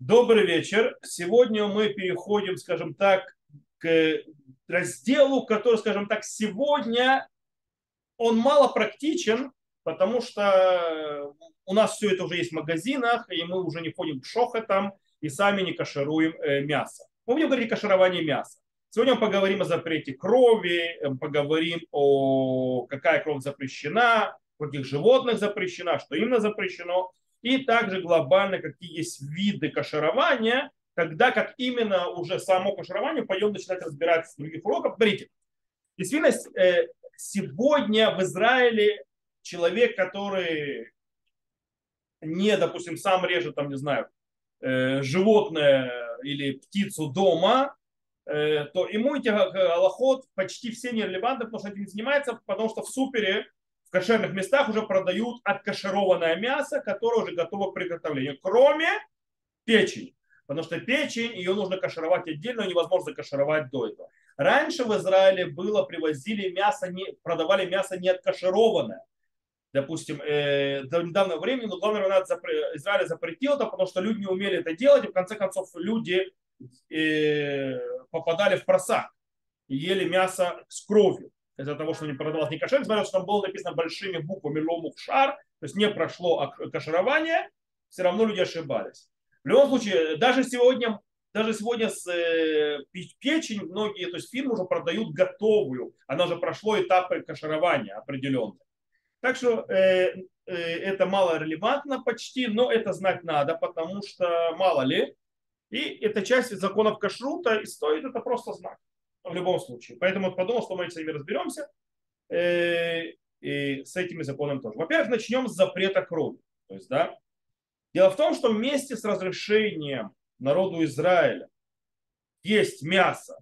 Добрый вечер. Сегодня мы переходим, скажем так, к разделу, который, скажем так, сегодня он мало практичен, потому что у нас все это уже есть в магазинах, и мы уже не ходим к шохотам и сами не кашируем э, мясо. Мы будем говорить о кашировании мяса. Сегодня мы поговорим о запрете крови, э, поговорим о какая кровь запрещена, каких животных запрещена, что именно запрещено, и также глобально какие есть виды каширования, тогда как именно уже само каширование пойдем начинать разбирать с других уроков. Смотрите, действительно, э, сегодня в Израиле человек, который не, допустим, сам режет, там, не знаю, э, животное или птицу дома, э, то ему эти аллоход почти все нерелевантны, потому что этим не занимается, потому что в супере в кошерных местах уже продают откашированное мясо, которое уже готово к приготовлению, кроме печени. Потому что печень, ее нужно кашировать отдельно, невозможно закашировать до этого. Раньше в Израиле было, привозили мясо, не, продавали мясо не откашированное. Допустим, э, до недавнего времени, но главное, Израиль запретил это, потому что люди не умели это делать, и в конце концов люди э, попадали в просак ели мясо с кровью из-за того, что не продавалось не кошер, несмотря на то, что там было написано большими буквами лому в шар, то есть не прошло каширование, все равно люди ошибались. В любом случае, даже сегодня, даже сегодня с э, печень многие, то есть фирмы уже продают готовую, она уже прошло этапы каширования определенные. Так что э, э, это мало релевантно почти, но это знать надо, потому что мало ли. И это часть законов кашрута, и стоит это просто знать в любом случае. Поэтому подумал, что мы с ними разберемся. Э, и с этими законами тоже. Во-первых, начнем с запрета крови. То есть, да, дело в том, что вместе с разрешением народу Израиля есть мясо,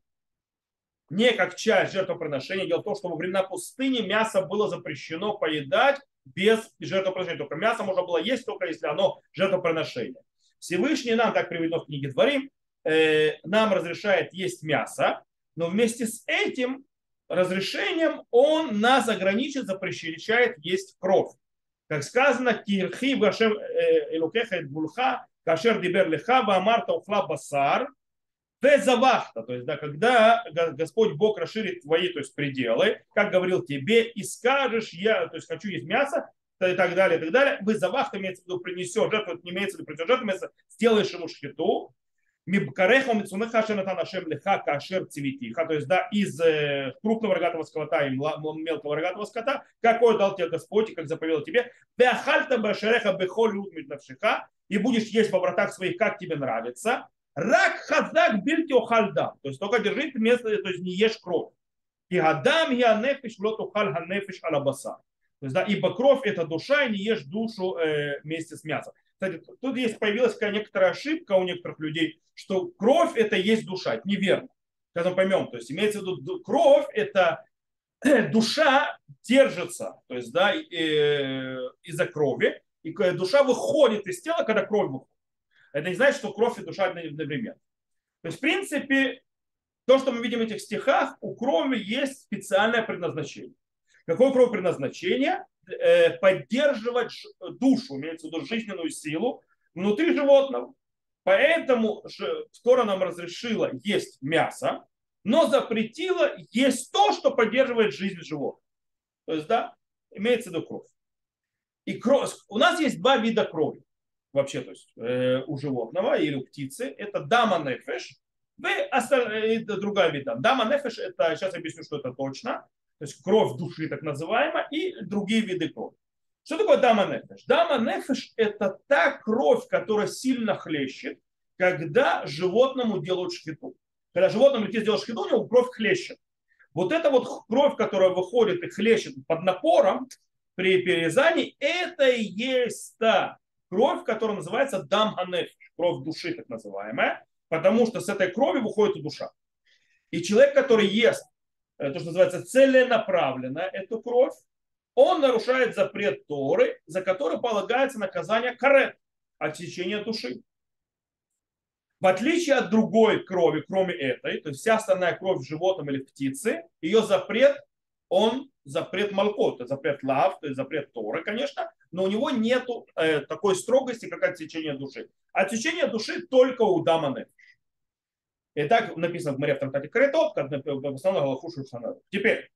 не как часть жертвоприношения. Дело в том, что во времена пустыни мясо было запрещено поедать без жертвоприношения. Только мясо можно было есть, только если оно жертвоприношение. Всевышний нам, так приведено в книге Дворим, э, нам разрешает есть мясо, но вместе с этим разрешением он нас ограничит, запрещает есть кровь. Как сказано, кирхи вашем э, элукеха булха, кашер дибер леха, вамарта ухла басар, завахта, то есть, да, когда Господь Бог расширит твои, то есть, пределы, как говорил тебе, и скажешь, я, то есть, хочу есть мясо, и так далее, и так далее, вы завахта имеется в виду, принесешь жертву, не имеется в виду, принесешь жертву, сделаешь ему шхиту, Мибкареха мицунеха шенатан ашем леха кашер цивитиха. То есть, да, из э, крупного рогатого скота и мелкого рогатого скота, какой дал тебе Господь, как заповедал тебе. Беахальта башереха бехоль навшиха. И будешь есть во вратах своих, как тебе нравится. Рак хазак бильти охальдам. То есть, только держи место, то есть, не ешь кровь. И гадам я нефиш лот ухаль нефиш алабаса. То есть, да, ибо кровь это душа, и не ешь душу э, вместе с мясом. Кстати, тут есть появилась какая некоторая ошибка у некоторых людей, что кровь это есть душа. Это неверно. Сейчас мы поймем. То есть имеется в виду кровь это душа держится, то есть да, э, из-за крови, и душа выходит из тела, когда кровь выходит. Это не значит, что кровь и душа одновременно. То есть, в принципе, то, что мы видим в этих стихах, у крови есть специальное предназначение. Какое кровь предназначение? Э, поддерживать душу, имеется в виду жизненную силу внутри животного. Поэтому Тора нам разрешила есть мясо, но запретила есть то, что поддерживает жизнь животного. То есть, да, имеется в виду кровь. И кровь, у нас есть два вида крови вообще, то есть э, у животного или у птицы. Это дама нефеш, и другая вида. Дама нефеш, это, сейчас объясню, что это точно то есть кровь души так называемая, и другие виды крови. Что такое дама нефеш? Дама нефеш – это та кровь, которая сильно хлещет, когда животному делают шхиту. Когда животному идти сделать шхиту, у него кровь хлещет. Вот эта вот кровь, которая выходит и хлещет под напором при перерезании, это и есть та кровь, которая называется дам кровь души так называемая, потому что с этой крови выходит душа. И человек, который ест то, что называется целенаправленно эту кровь, он нарушает запрет Торы, за который полагается наказание карет, отсечение души. В отличие от другой крови, кроме этой, то есть вся остальная кровь в животном или в птице, ее запрет он запрет Малкот, это запрет Лав, то есть запрет Торы, конечно, но у него нет э, такой строгости, как отсечение души. Отсечение души только у Даманы. И так написано в Маре в трактате Каретот, как в основном Галаху Шушанару. Теперь,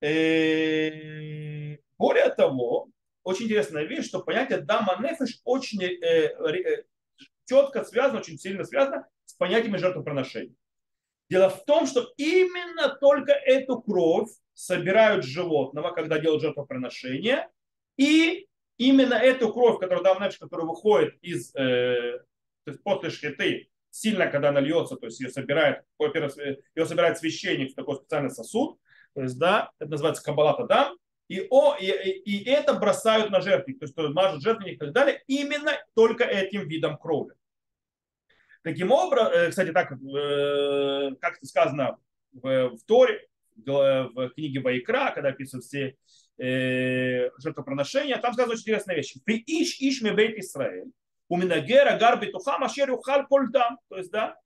э, более того, очень интересная вещь, что понятие Дама Нефиш очень э, э, четко связано, очень сильно связано с понятиями жертвоприношения. Дело в том, что именно только эту кровь собирают животного, когда делают жертвоприношение, и именно эту кровь, которую дам которая выходит из, э, то есть после шхиты, сильно, когда она льется, то есть ее собирает, ее собирает священник в такой специальный сосуд, то есть, да, это называется кабалата дам, и, о, и, и, это бросают на жертвенник, то есть мажут жертвенник и так далее, именно только этим видом крови. Таким образом, э, кстати, так, э, как сказано в, в Торе, в книге Вайкра, когда описывают все э, жертвоприношения, там сказано очень интересная вещь. Ты иш иш бейт Исраэль, у Минагера гарби тухам ашер юхал кольдам. То есть, да,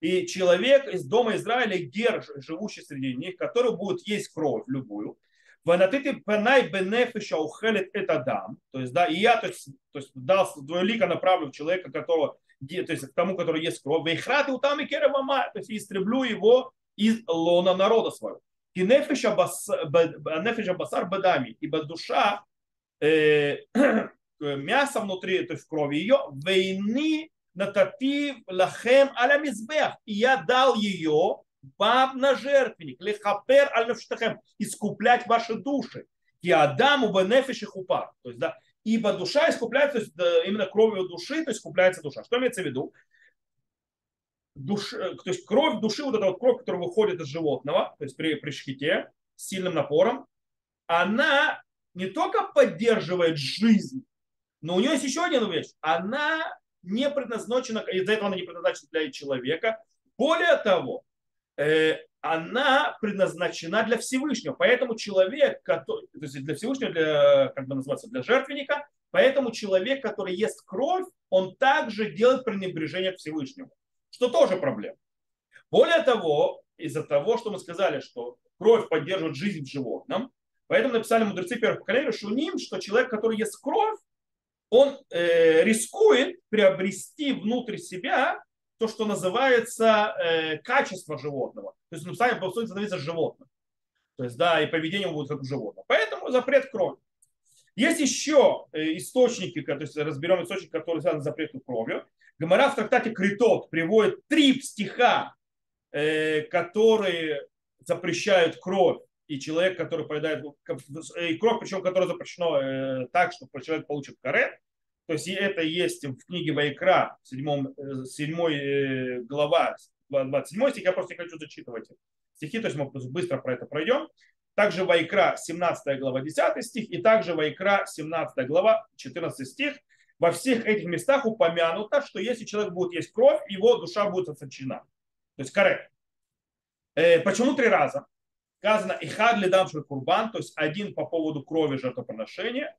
и человек из дома Израиля, гер, живущий среди них, который будет есть кровь любую, Ванатыты панай бенефиша ухелит это дам. То есть, да, и я, то есть, то есть дал двоелико направлю человека, которого то есть к тому, который есть кровь, вейхраты утами керевама, то есть истреблю его из лона народа своего. И нефиша басар бадами, ибо душа, э, мясо внутри, то есть в крови ее, войны нататив лахем аля мизбех, и я дал ее вам на жертвенник, лехапер аль искуплять ваши души. И Адаму бенефиши хупа. То есть, да, ибо душа искупляется, то есть именно кровью души, то есть искупляется душа. Что имеется в виду? Душ, э, то есть кровь души, вот эта вот кровь, которая выходит из животного, то есть при, при шхите, сильным напором, она не только поддерживает жизнь, но у нее есть еще один вещь. Она не предназначена, из-за этого она не предназначена для человека. Более того, э, она предназначена для Всевышнего. Поэтому человек, который, то есть для Всевышнего, для, как бы называется, для жертвенника, поэтому человек, который ест кровь, он также делает пренебрежение к Всевышнему, что тоже проблема. Более того, из-за того, что мы сказали, что кровь поддерживает жизнь в животном, поэтому написали мудрецы первых поколений Шуним, что человек, который ест кровь, он э, рискует приобрести внутрь себя то, что называется э, качество животного. То есть, ну, сами по сути становится животным. То есть, да, и поведение будет как у животного. Поэтому запрет крови. Есть еще э, источники, то есть разберем источники, которые связаны с запретом кровью. Гомора в трактате Критот приводит три стиха, э, которые запрещают кровь. И человек, который поедает и кровь, причем которая запрещена э, так, что человек получит карет. То есть это есть в книге Вайкра, 7, 7 э, глава, 27 стих, я просто не хочу зачитывать стихи, то есть мы быстро про это пройдем. Также Вайкра, 17 глава, 10 стих, и также Вайкра, 17 глава, 14 стих. Во всех этих местах упомянуто, что если человек будет есть кровь, его душа будет отсечена. То есть каре. Э, почему три раза? Сказано, ихад лидам курбан, то есть один по поводу крови жертвоприношения,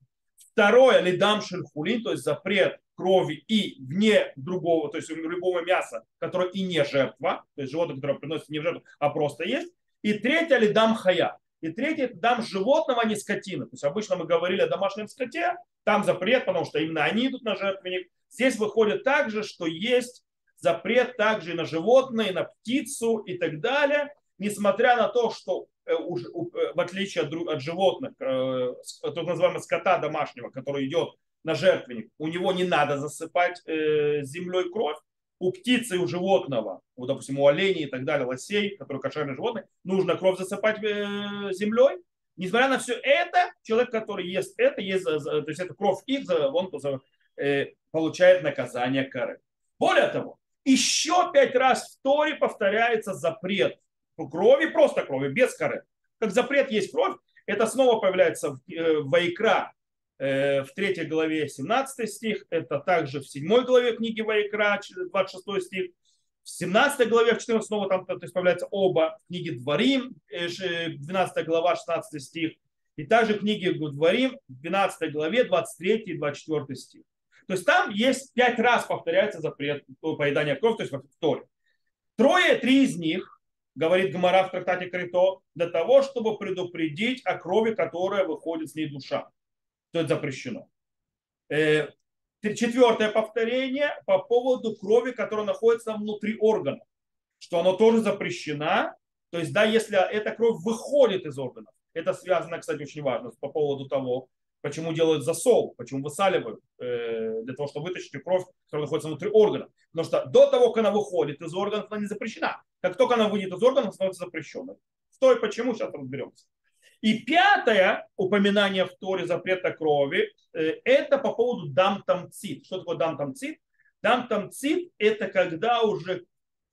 Второе, лидам шельхулин, то есть запрет крови и вне другого, то есть любого мяса, которое и не жертва, то есть животное, которое приносит не в жертву, а просто есть. И третье, лидам хая. И третье, дам животного, а не скотины. То есть обычно мы говорили о домашнем скоте, там запрет, потому что именно они идут на жертвенник. Здесь выходит также, что есть запрет также и на животное, и на птицу и так далее, несмотря на то, что в отличие от, от животных, э, так называемого скота домашнего, который идет на жертвенник, у него не надо засыпать землей кровь. У птицы у животного, вот, допустим, у оленей и так далее, лосей, которые кошерные животные, нужно кровь засыпать землей. Несмотря на все это, человек, который ест это, ест, то есть это кровь их, он получает наказание коры. Более того, еще пять раз в Торе повторяется запрет крови, просто крови, без коры. Как запрет есть кровь, это снова появляется в э, Вайкра э, в 3 главе 17 стих, это также в 7 главе книги Вайкра 26 стих, в 17 главе, в 14 снова там то есть появляются оба книги Дворим, 12 э, глава 16 стих, и также книги Дворим, 12 главе 23 и 24 стих. То есть там есть пять раз повторяется запрет поедания крови, то есть в Торе. Трое, три из них говорит Гмара в трактате Крито, для того, чтобы предупредить о крови, которая выходит с ней душа. То это запрещено. Э, четвертое повторение по поводу крови, которая находится внутри органов, что оно тоже запрещено. То есть, да, если эта кровь выходит из органов, это связано, кстати, очень важно по поводу того, почему делают засол, почему высаливают, э, для того, чтобы вытащить кровь, которая находится внутри органов. Потому что до того, как она выходит из органов, она не запрещена. Как только она выйдет из органов, становится запрещенной. Что и почему, сейчас разберемся. И пятое упоминание в Торе запрета крови, э, это по поводу дамтамцит. Что такое дамтамцит? Дамтамцит – это когда уже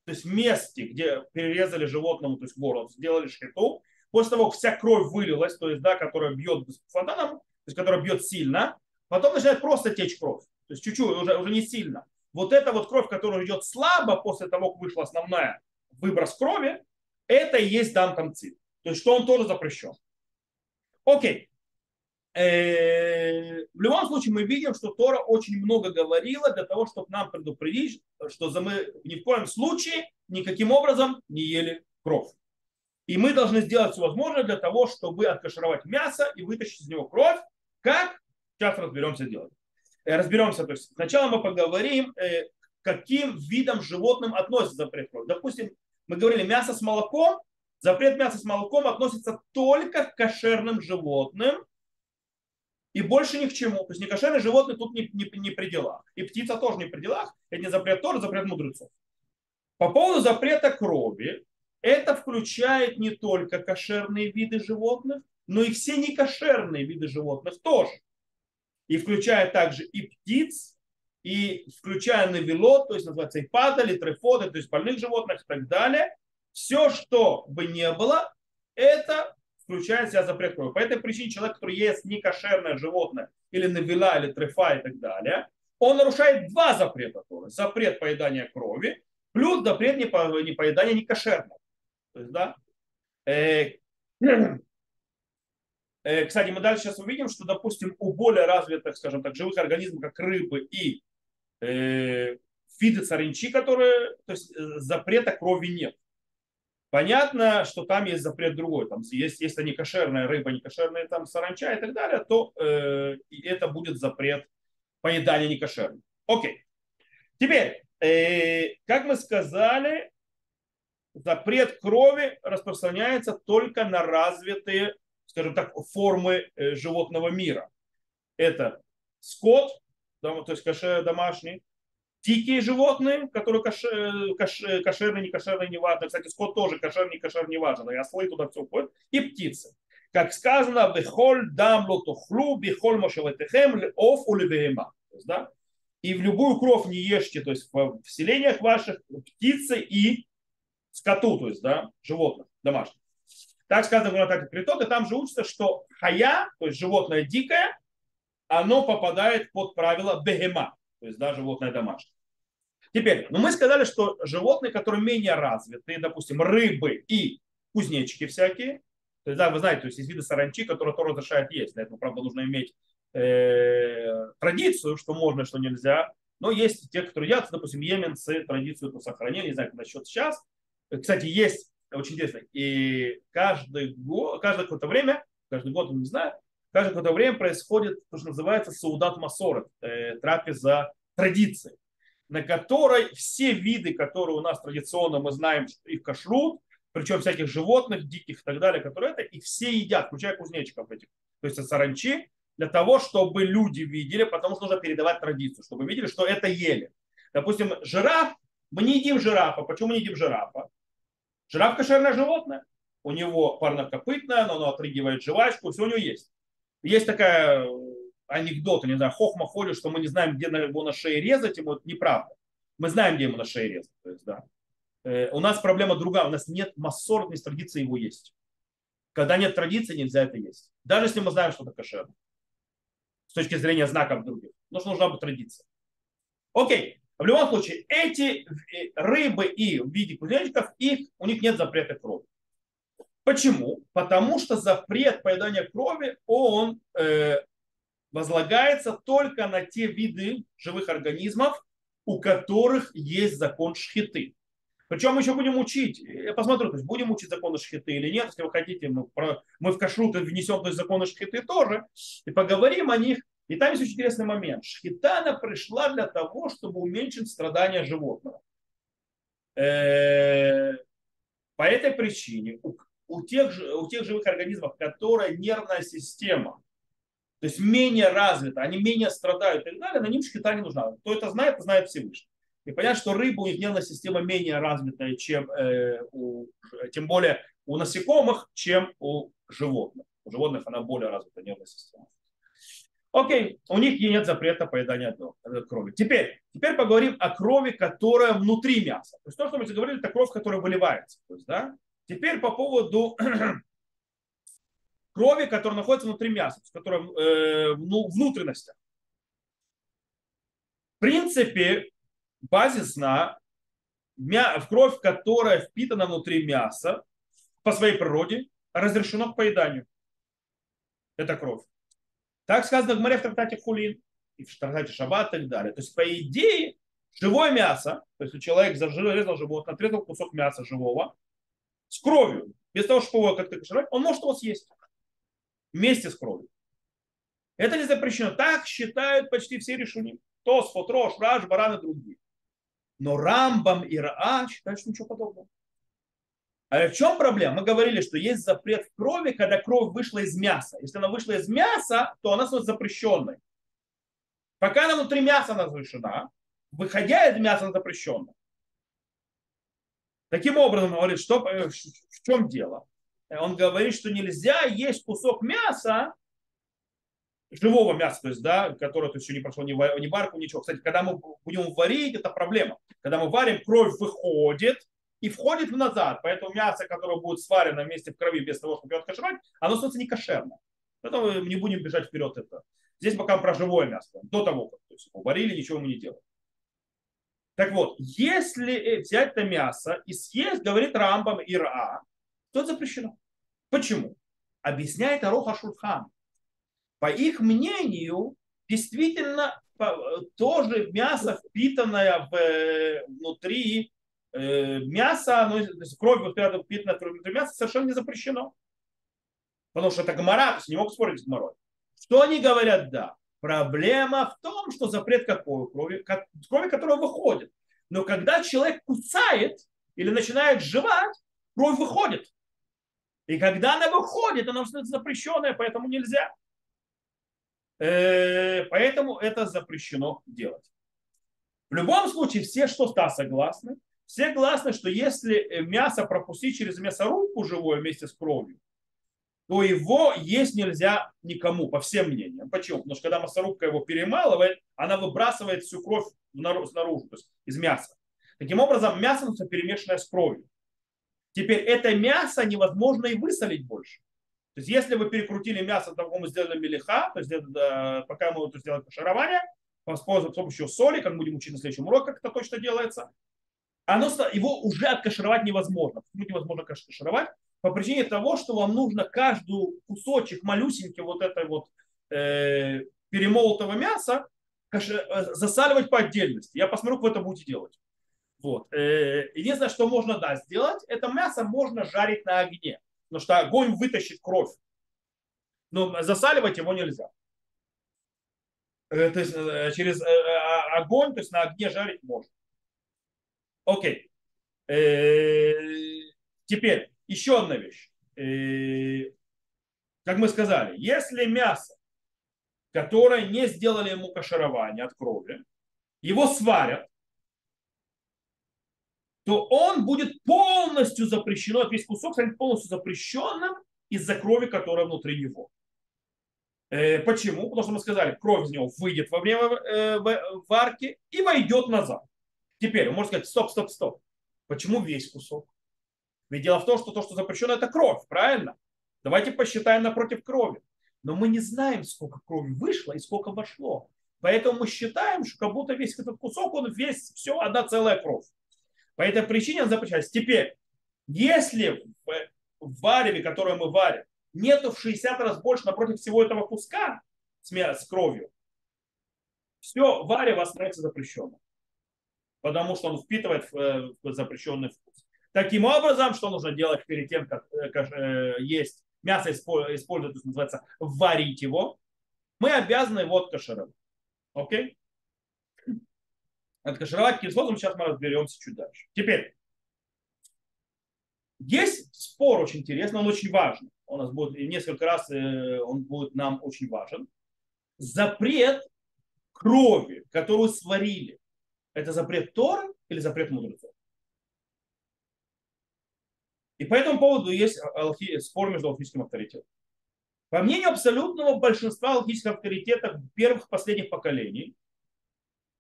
то есть в месте, где перерезали животному, то есть горло, сделали шхиту, после того, как вся кровь вылилась, то есть, да, которая бьет фонтаном, есть, которая бьет сильно, потом начинает просто течь кровь, то есть чуть-чуть, уже, уже не сильно. Вот эта вот кровь, которая идет слабо после того, как вышла основная выброс крови, это и есть дамтамцит. То есть, что он тоже запрещен. Окей. Э, в любом случае мы видим, что Тора очень много говорила для того, чтобы нам предупредить, что мы ни в коем случае никаким образом не ели кровь. И мы должны сделать все возможное для того, чтобы откашировать мясо и вытащить из него кровь. Как? Сейчас разберемся делать. Э, разберемся. То есть сначала мы поговорим, э, каким видом животным относится запрет крови. Допустим, мы говорили мясо с молоком, Запрет мяса с молоком относится только к кошерным животным и больше ни к чему. То есть некошерные животные тут не, не, не при делах. И птица тоже не при делах. Это не запрет тоже, запрет мудрецов. По поводу запрета крови, это включает не только кошерные виды животных, но и все некошерные виды животных тоже. И включая также и птиц, и включая навелот, то есть называется и падали, трефоды, то есть больных животных и так далее все, что бы не было, это включает себя запрет крови. По этой причине человек, который ест некошерное животное, или навела, или трефа и так далее, он нарушает два запрета Торы. Запрет поедания крови, плюс запрет непоедания некошерного. То есть, да, э, кстати, мы дальше сейчас увидим, что, допустим, у более развитых, скажем так, живых организмов, как рыбы и э, виды саранчи, которые, то есть запрета крови нет. Понятно, что там есть запрет другой. Там есть, если не кошерная рыба, не кошерная там саранча и так далее, то э, это будет запрет поедания некошерного. Окей. Теперь, э, как мы сказали, запрет крови распространяется только на развитые, скажем так, формы э, животного мира. Это скот, то есть кошер домашний, дикие животные, которые кошер, кошер, кошерные, не кошерные, не важно. Кстати, скот тоже кошерный, не кошерный, не важно. И ослы туда все входят. И птицы. Как сказано, бехоль дам лотохлу, бехоль мошелетехем, оф улевеема. Да? И в любую кровь не ешьте, то есть в селениях ваших птицы и скоту, то есть да, животных домашних. Так сказано в Гранатате Критот, и там же учится, что хая, то есть животное дикое, оно попадает под правило бегема, то есть да, животное домашнее. Теперь, ну мы сказали, что животные, которые менее развиты, допустим, рыбы и кузнечики всякие, то есть, да, вы знаете, то есть есть виды саранчи, которые Тора разрешает есть. Для этого, правда, нужно иметь э, традицию, что можно, что нельзя. Но есть те, которые едят, допустим, йеменцы традицию эту сохранили, не знаю, насчет сейчас. Кстати, есть, очень интересно, и каждый год, каждое какое-то время, каждый год, не знаю, каждое какое-то время происходит то, что называется саудат масорет, э, трапеза традиции на которой все виды, которые у нас традиционно мы знаем, их кашрут, причем всяких животных, диких и так далее, которые это, и все едят, включая кузнечиков этих, то есть саранчи, для того, чтобы люди видели, потому что нужно передавать традицию, чтобы видели, что это ели. Допустим, жираф, мы не едим жирафа. Почему мы не едим жирафа? Жираф кошерное животное. У него парнокопытное, но оно отрыгивает жвачку, все у него есть. Есть такая анекдоты, не знаю, хохма ходит, что мы не знаем, где его на шее резать, ему это неправда. Мы знаем, где ему на шее резать. То есть, да. Э, у нас проблема другая, у нас нет массорной традиции его есть. Когда нет традиции, нельзя это есть. Даже если мы знаем, что это кошерно. С точки зрения знаков других. Но что нужна быть традиция. Окей. В любом случае, эти э, рыбы и в виде кузнечиков, их, у них нет запрета крови. Почему? Потому что запрет поедания крови, он э, возлагается только на те виды живых организмов, у которых есть закон шхиты. Причем мы еще будем учить, я посмотрю, то есть будем учить законы шхиты или нет, если вы хотите, мы, про, мы в кашрут внесем то есть, законы шхиты тоже, и поговорим о них. И там есть очень интересный момент. Шхитана пришла для того, чтобы уменьшить страдания животного. Э, по этой причине у, у, тех, у тех живых организмов, которые нервная система, то есть менее развита, они менее страдают и так далее, на них шхита не нужна. Кто это знает, знает Всевышний. И понятно, что рыба, у них нервная система менее развитая, чем э, у, тем более у насекомых, чем у животных. У животных она более развита нервная система. Окей, у них нет запрета поедания э, крови. Теперь, теперь поговорим о крови, которая внутри мяса. То есть то, что мы говорили, это кровь, которая выливается. То есть, да? Теперь по поводу крови, которая находится внутри мяса, которая э, ну. В принципе, базисно в кровь, которая впитана внутри мяса по своей природе, разрешено к поеданию. Это кровь. Так сказано в море в трактате Хулин и в трактате Шаббат и так далее. То есть, по идее, живое мясо, то есть человек зарезал животное, отрезал кусок мяса живого с кровью, без того, чтобы его как-то кашировать, он может его съесть вместе с кровью. Это не запрещено. Так считают почти все решения. Тос, Фотрош, Раш, Баран и другие. Но Рамбам и Раа считают, что ничего подобного. А в чем проблема? Мы говорили, что есть запрет в крови, когда кровь вышла из мяса. Если она вышла из мяса, то она становится запрещенной. Пока она внутри мяса она разрешена, выходя из мяса она запрещена. Таким образом, он говорит, что, э, в чем дело? Он говорит, что нельзя есть кусок мяса, живого мяса, то есть, да, которое то еще не прошло ни, ни варку, ничего. Кстати, когда мы будем варить, это проблема. Когда мы варим, кровь выходит и входит в назад. Поэтому мясо, которое будет сварено вместе в крови без того, чтобы его откашевать, оно становится не кошерно. Поэтому мы не будем бежать вперед это. Здесь пока про живое мясо. До того, как то есть, варили, ничего мы не делаем. Так вот, если взять это мясо и съесть, говорит Рамбам и Ра, то это запрещено. Почему? Объясняет Ароха Шурхан по их мнению, действительно тоже мясо, впитанное в, внутри э, мяса, ну, то есть кровь впитанная внутри мяса, совершенно не запрещено. Потому что это гомора, то есть не мог спорить с гоморой. Что они говорят? Да. Проблема в том, что запрет какой крови? Крови, которая выходит. Но когда человек кусает или начинает жевать, кровь выходит. И когда она выходит, она становится запрещенная, поэтому нельзя. Э, поэтому это запрещено делать. В любом случае, все что то согласны. Все согласны, что если мясо пропустить через мясорубку живое вместе с кровью, то его есть нельзя никому, по всем мнениям. Почему? Потому что когда мясорубка его перемалывает, она выбрасывает всю кровь снаружи, то есть из мяса. Таким образом, мясо становится перемешанное с кровью. Теперь это мясо невозможно и высолить больше. То есть, если вы перекрутили мясо, того мы сделали мелиха, то есть, пока мы это сделали пошарование, с помощью соли, как будем учить на следующем уроке, как это точно делается, оно, его уже откашировать невозможно. Почему невозможно кашировать? По причине того, что вам нужно каждый кусочек малюсенький вот этой вот э, перемолотого мяса э, засаливать по отдельности. Я посмотрю, как вы это будете делать. Вот. Э, единственное, что можно да, сделать, это мясо можно жарить на огне потому что огонь вытащит кровь. Но засаливать его нельзя. Э, то есть через огонь, то есть на огне жарить можно. Окей. Теперь еще одна вещь. Как мы сказали, если мясо, которое не сделали ему каширование от крови, его сварят, то он будет полностью запрещено, весь кусок станет полностью запрещенным из-за крови, которая внутри него. Э, почему? Потому что мы сказали, кровь из него выйдет во время э, варки и войдет назад. Теперь, можно сказать, стоп, стоп, стоп. Почему весь кусок? Ведь дело в том, что то, что запрещено, это кровь, правильно? Давайте посчитаем напротив крови. Но мы не знаем, сколько крови вышло и сколько вошло. Поэтому мы считаем, что как будто весь этот кусок, он весь, все, одна целая кровь. По этой причине он запрещается. Теперь, если в вареве, которое мы варим, нету в 60 раз больше напротив всего этого куска с, кровью, все варево становится запрещенным. Потому что он впитывает э, запрещенный вкус. Таким образом, что нужно делать перед тем, как, как э, есть мясо использовать, то называется варить его, мы обязаны его откашировать. Окей? Откашировать каким способом, сейчас мы разберемся чуть дальше. Теперь, есть спор очень интересный, он очень важный. У нас будет несколько раз, э, он будет нам очень важен. Запрет крови, которую сварили, это запрет Торы или запрет мудрецов? И по этому поводу есть спор между алхимическим авторитетом. По мнению абсолютного большинства алхимических авторитетов первых последних поколений,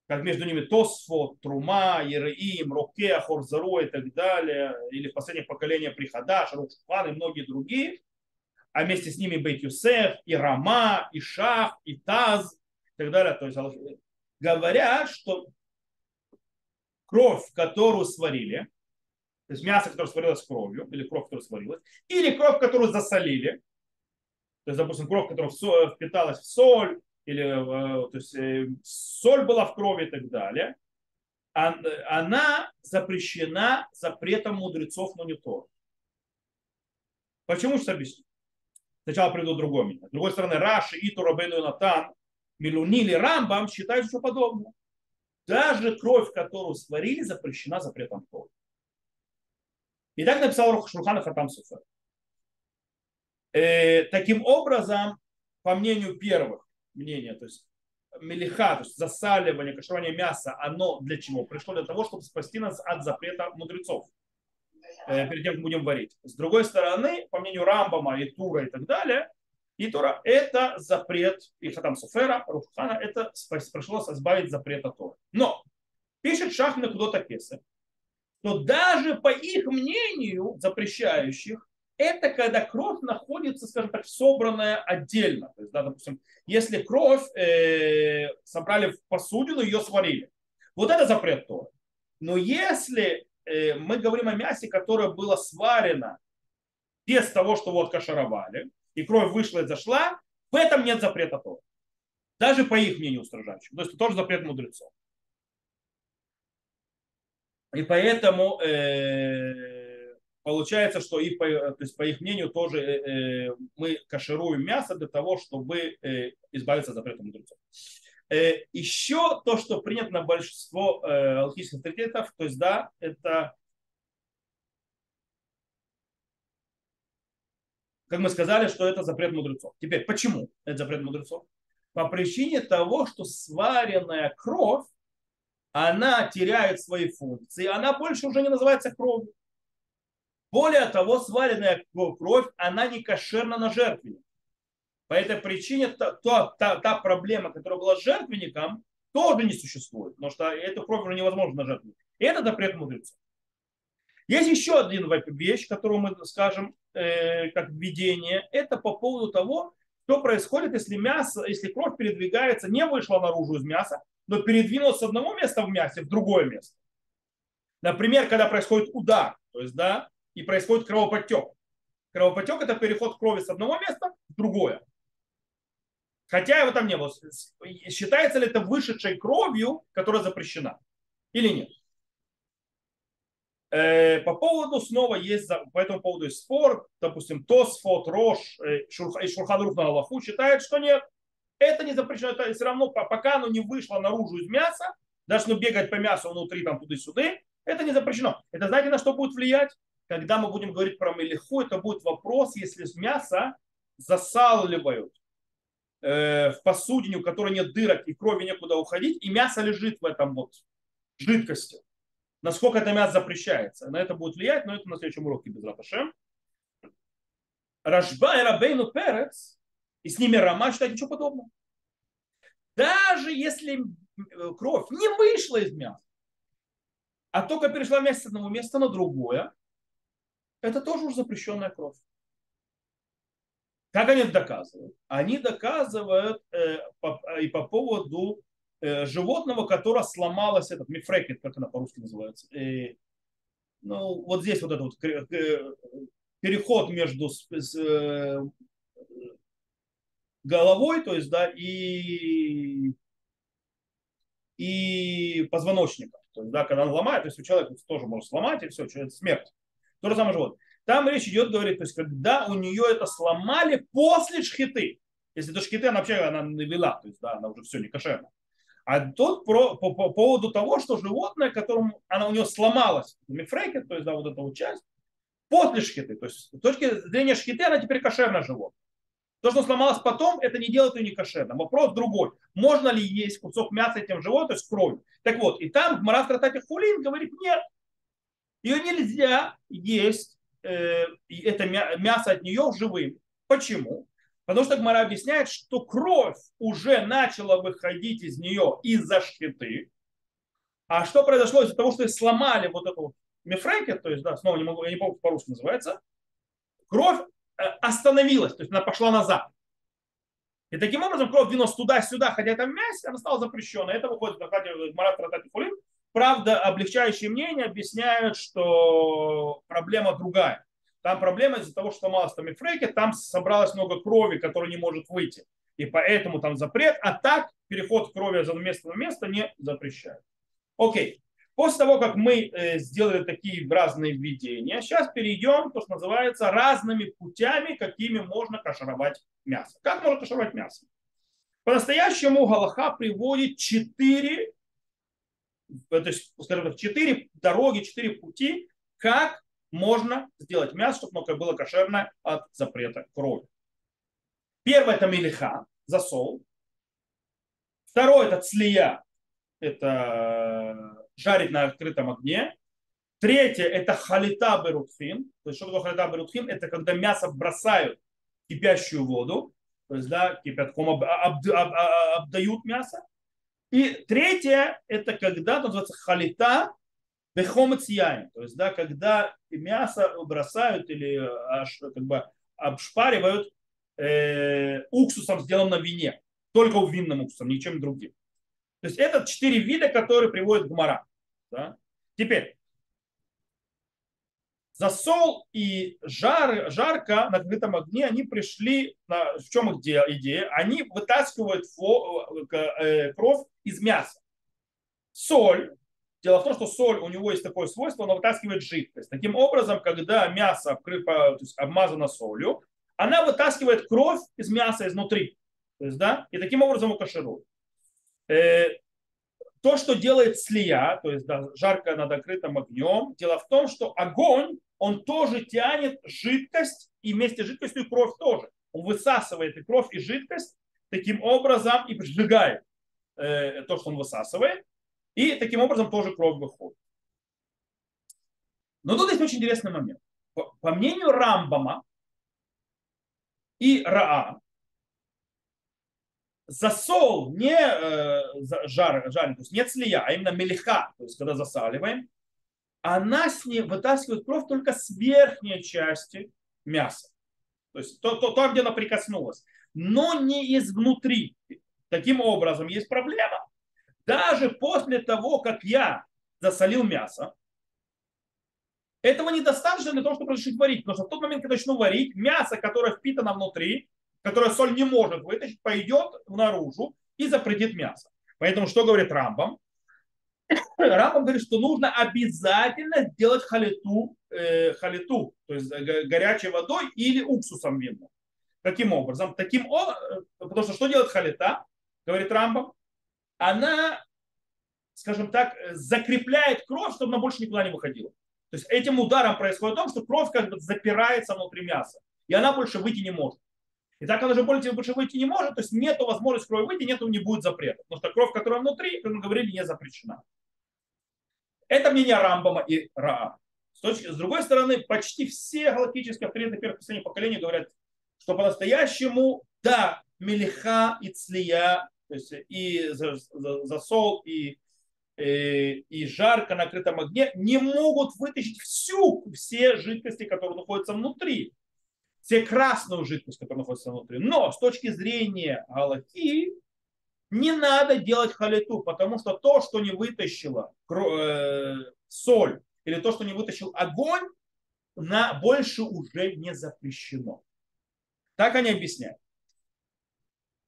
как между ними Тосфо, Трума, Ереим, Роке, Хорзаро и так далее, или в последних поколениях Прихадаш, Рушфан и многие другие, а вместе с ними Бейт Юсеф, и Рама, и Шах, и Таз, и так далее. То есть говорят, что кровь, которую сварили, то есть мясо, которое сварилось кровью, или кровь, которая сварилась, или кровь, которую засолили, то есть, допустим, кровь, которая впиталась в соль, или э, то есть, э, соль была в крови и так далее, она запрещена запретом мудрецов, но не Тор. Почему сейчас объясню? Сначала приведу другое мнение. С другой стороны, Раши, Иту, Рабейну и Натан, Милунили, Рамбам считают, что подобное. Даже кровь, которую сварили, запрещена запретом Тора. И так написал Шурхан Хатам Суфер. Э, таким образом, по мнению первых мнения, то есть мелиха, то есть засаливание, каширование мяса, оно для чего? Пришло для того, чтобы спасти нас от запрета мудрецов э, перед тем, как будем варить. С другой стороны, по мнению Рамбама и Тура и так далее, и Тура это запрет, и Хатам Суфера, Рухана, это пришлось избавить запрета Тора. Но пишет Шахна Кудота Кеса, что даже по их мнению запрещающих, это когда кровь находится, скажем так, собранная отдельно. То есть, да, допустим, если кровь э, собрали в посудину, ее сварили. Вот это запрет Тора. Но если э, мы говорим о мясе, которое было сварено без того, что вот кашаровали, и кровь вышла и зашла, в этом нет запрета Тора. Даже по их мнению устражающим. То есть это тоже запрет мудрецов. И поэтому э, получается, что и по, то есть, по их мнению тоже э, э, мы кашируем мясо для того, чтобы э, избавиться от запрета мудрецов. Э, еще то, что принято на большинство э, алхимических авторитетов, то есть да, это как мы сказали, что это запрет мудрецов. Теперь, почему это запрет мудрецов? По причине того, что сваренная кровь, она теряет свои функции, она больше уже не называется кровью. Более того, сваренная кровь, она не кошерна на жертвенник. По этой причине та, та, та, та проблема, которая была с жертвенником, тоже не существует, потому что эту кровь уже невозможно на жертвенник. И это запрет мудрецов. Есть еще один вещь, которую мы скажем э, как введение. Это по поводу того, что происходит, если мясо, если кровь передвигается, не вышла наружу из мяса, но передвинулась с одного места в мясе в другое место. Например, когда происходит удар, то есть, да, и происходит кровоподтек. Кровоподтек это переход крови с одного места в другое. Хотя его там не было. Считается ли это вышедшей кровью, которая запрещена? Или нет? Э, по поводу снова есть, по этому поводу есть спор. Допустим, Тосфот, Рош э, и Шурханрух на Аллаху считают, что нет. Это не запрещено. Это все равно, пока оно не вышло наружу из мяса, даже бегать по мясу внутри, там, туда-сюда, это не запрещено. Это знаете, на что будет влиять? когда мы будем говорить про мелиху, это будет вопрос, если мясо засаливают э, в посудине, у которой нет дырок и крови некуда уходить, и мясо лежит в этом вот жидкости. Насколько это мясо запрещается. На это будет влиять, но это на следующем уроке без Раташем. Рашба и Рабейну Перец, и с ними Рама считает ничего подобного. Даже если э, кровь не вышла из мяса, а только перешла вместе с одного места на другое, это тоже уже запрещенная кровь. Как они это доказывают? Они доказывают э, по, и по поводу э, животного, которое сломалось, этот мифрекет, как она по-русски называется. Э, ну, вот здесь вот этот вот э, переход между с, с, э, головой, то есть, да, и, и позвоночником. То есть, да, когда он ломает, то есть у человека тоже может сломать, и все, это смерть. То же самое животное. Там речь идет, говорит, то есть, когда у нее это сломали после шхиты. Если до шхиты она вообще она навела, то есть, да, она уже все не кошерно. А тут про, по, по поводу того, что животное, которому она у нее сломалась, мифрейке, то есть, да, вот эта вот часть, после шхиты. То есть, с точки зрения шхиты, она теперь кошерное животное. То, что сломалось потом, это не делает ее не кошерным. Вопрос другой. Можно ли есть кусок мяса этим животным, то есть кровью? Так вот, и там Марат Тратати Хулин говорит, нет, ее нельзя есть, э, это мясо от нее живым. Почему? Потому что Гмара объясняет, что кровь уже начала выходить из нее из-за шхиты. А что произошло из-за того, что сломали вот эту мифрейке, то есть, да, снова не могу, я не помню, по-русски называется, кровь э, остановилась, то есть она пошла назад. И таким образом кровь двинулась туда-сюда, хотя это мясо, она стала запрещенной. Это выходит в Марат Ратати Фулин. Правда, облегчающие мнения объясняют, что проблема другая. Там проблема из-за того, что мало стамифрейки, там собралось много крови, которая не может выйти. И поэтому там запрет. А так переход крови из места на место не запрещают. Окей. После того, как мы э, сделали такие разные введения, сейчас перейдем, то, что называется, разными путями, какими можно кашировать мясо. Как можно кашировать мясо? По-настоящему Галаха приводит четыре, то есть, скажем так, четыре дороги, четыре пути, как можно сделать мясо, чтобы оно было кошерное от запрета крови. Первое это мелиха, засол. Второе это цлия, это жарить на открытом огне. Третье это халита берутхин. То есть что такое халита берутхин? Это когда мясо бросают в кипящую воду. То есть да, кипятком об, об, об, обдают мясо. И третье это когда называется халита Бехомец яйн, то есть, да, когда мясо бросают или аж, как бы обшпаривают э, уксусом, сделанным на вине, только винным уксусом, ничем другим. То есть это четыре вида, которые приводят к мара. Да? Теперь, засол и жар, жарко на открытом огне, они пришли, на, в чем их идея? Они вытаскивают фо, э, кровь из мяса. Соль Дело в том, что соль, у него есть такое свойство, она вытаскивает жидкость. Таким образом, когда мясо то есть обмазано солью, она вытаскивает кровь из мяса изнутри. То есть, да, и таким образом его каширует. Э, то, что делает слия, то есть да, жарко над открытым огнем, дело в том, что огонь, он тоже тянет жидкость, и вместе с жидкостью кровь тоже. Он высасывает и кровь, и жидкость таким образом и сжигает э, то, что он высасывает. И таким образом тоже кровь выходит. Но тут есть очень интересный момент. По, мнению Рамбама и Раа, засол не э, жар, жарен, то есть нет слия, а именно мелиха, то есть когда засаливаем, она с ней вытаскивает кровь только с верхней части мяса. То есть то, то, то, где она прикоснулась. Но не изнутри. Таким образом, есть проблема даже после того, как я засолил мясо, этого недостаточно для того, чтобы разрешить варить. Потому что в тот момент, когда начну варить, мясо, которое впитано внутри, которое соль не может вытащить, пойдет наружу и запретит мясо. Поэтому что говорит Рамбам? Рамбам говорит, что нужно обязательно сделать халиту, э, халиту, то есть горячей водой или уксусом винным. Каким образом? Таким, э, потому что что делает халита, говорит Рамбам? Она, скажем так, закрепляет кровь, чтобы она больше никуда не выходила. То есть этим ударом происходит то, что кровь как бы запирается внутри мяса, и она больше выйти не может. И так она же больше, выйти не может, то есть нет возможности крови выйти, нет, не будет запрета. Потому что кровь, которая внутри, как мы говорили, не запрещена. Это мнение Рамбама и Раа. С, точки, с другой стороны, почти все галактические авторитеты первых последних поколений говорят, что по-настоящему, да, Мелиха и Цлия то есть и засол, и, и, э, и жарко на открытом огне не могут вытащить всю, все жидкости, которые находятся внутри. Все красную жидкость, которая находится внутри. Но с точки зрения галахи не надо делать халиту, потому что то, что не вытащила э, соль или то, что не вытащил огонь, на больше уже не запрещено. Так они объясняют.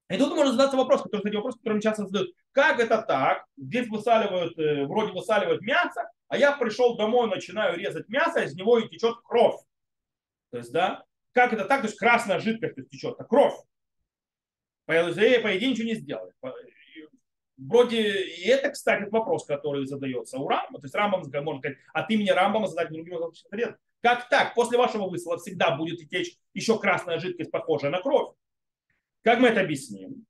И тут можно задаться вопрос, который, кстати, вопрос, который часто задают. Как это так? Здесь высаливают, э, вроде высаливают мясо, а я пришел домой, начинаю резать мясо, из него и течет кровь. То есть, да, как это так? То есть красная жидкость течет, а кровь. По по идее ничего не сделали. Вроде и это, кстати, вопрос, который задается у Рамба. То есть Рамбам, можно сказать, от имени Рамбама задать другим ответ. Как так? После вашего высыла всегда будет течь еще красная жидкость, похожая на кровь. Как мы это объясним?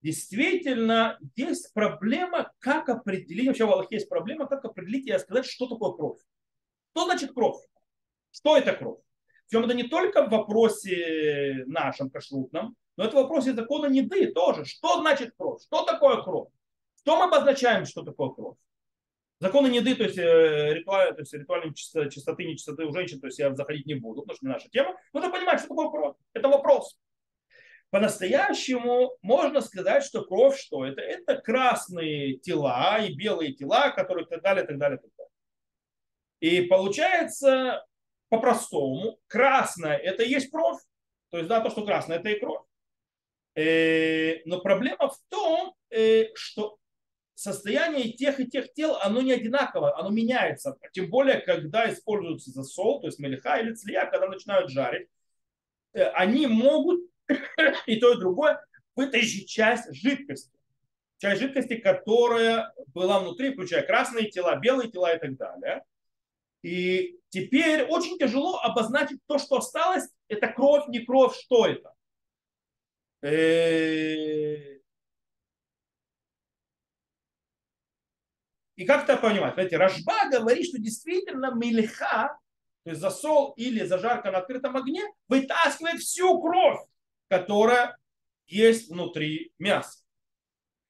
Действительно, есть проблема, как определить, вообще в Аллахе есть проблема, как определить и сказать, что такое кровь. Что значит кровь? Что это кровь? Причем это не только в вопросе нашем кашрутном, но это в вопросе закона неды тоже. Что значит кровь? Что такое кровь? Что мы обозначаем, что такое кровь? Законы неды, то есть, э, ритуаль, то есть ритуальной чистоты, нечистоты у женщин, то есть я заходить не буду, потому что не наша тема. Нужно понимать, что такое кровь. Это вопрос. По-настоящему можно сказать, что кровь что это? Это красные тела и белые тела, которые так далее, так далее, так далее. И получается, по-простому, красное это и есть кровь. То есть, да, то, что красное, это и кровь. Э, но проблема в том, э, что состояние тех и тех тел, оно не одинаково, оно меняется. Тем более, когда используется засол, то есть мелиха или цлия, когда начинают жарить, э, они могут и то, и другое вытащить часть жидкости. Часть жидкости, которая была внутри, включая красные тела, белые тела и так далее. И теперь очень тяжело обозначить то, что осталось. Это кровь, не кровь, что это. Э, и как это понимать? Знаете, Рожба говорит, что действительно мелиха, то есть засол или зажарка на открытом огне, вытаскивает всю кровь, которая есть внутри мяса.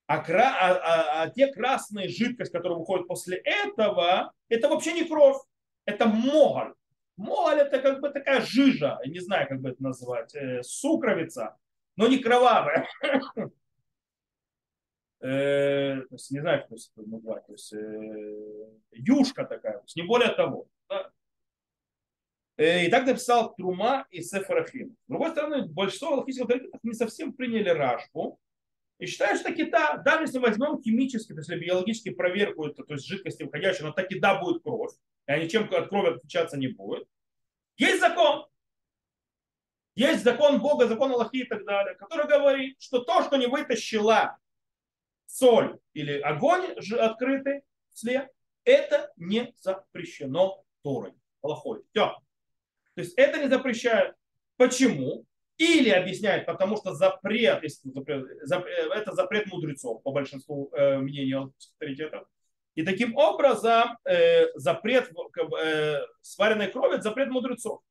А, кра... а, а, а те красные жидкость, которые выходят после этого, это вообще не кровь, это моголь. Моголь это как бы такая жижа, не знаю, как бы это назвать, э, сукровица, но не кровавая. Э, то не знаю, как это назвать, то э, юшка такая, не более того. Э, и так написал Трума и Сефарахим. С другой стороны, большинство алхимических авторитетов не совсем приняли Рашбу и считают, что кита, даже если возьмем химически, то есть биологически проверку, это, то есть жидкости входящие, но так и да будет кровь, и они чем от крови отличаться не будет. Есть закон. Есть закон Бога, закон Аллахи и так далее, который говорит, что то, что не вытащила соль или огонь открытый след, это не запрещено Торой. Плохой. Все. То есть это не запрещает. Почему? Или объясняет, потому что запрет, запрет это запрет мудрецов, по большинству э, мнений авторитетов. И таким образом э, запрет э, сваренной крови – запрет мудрецов.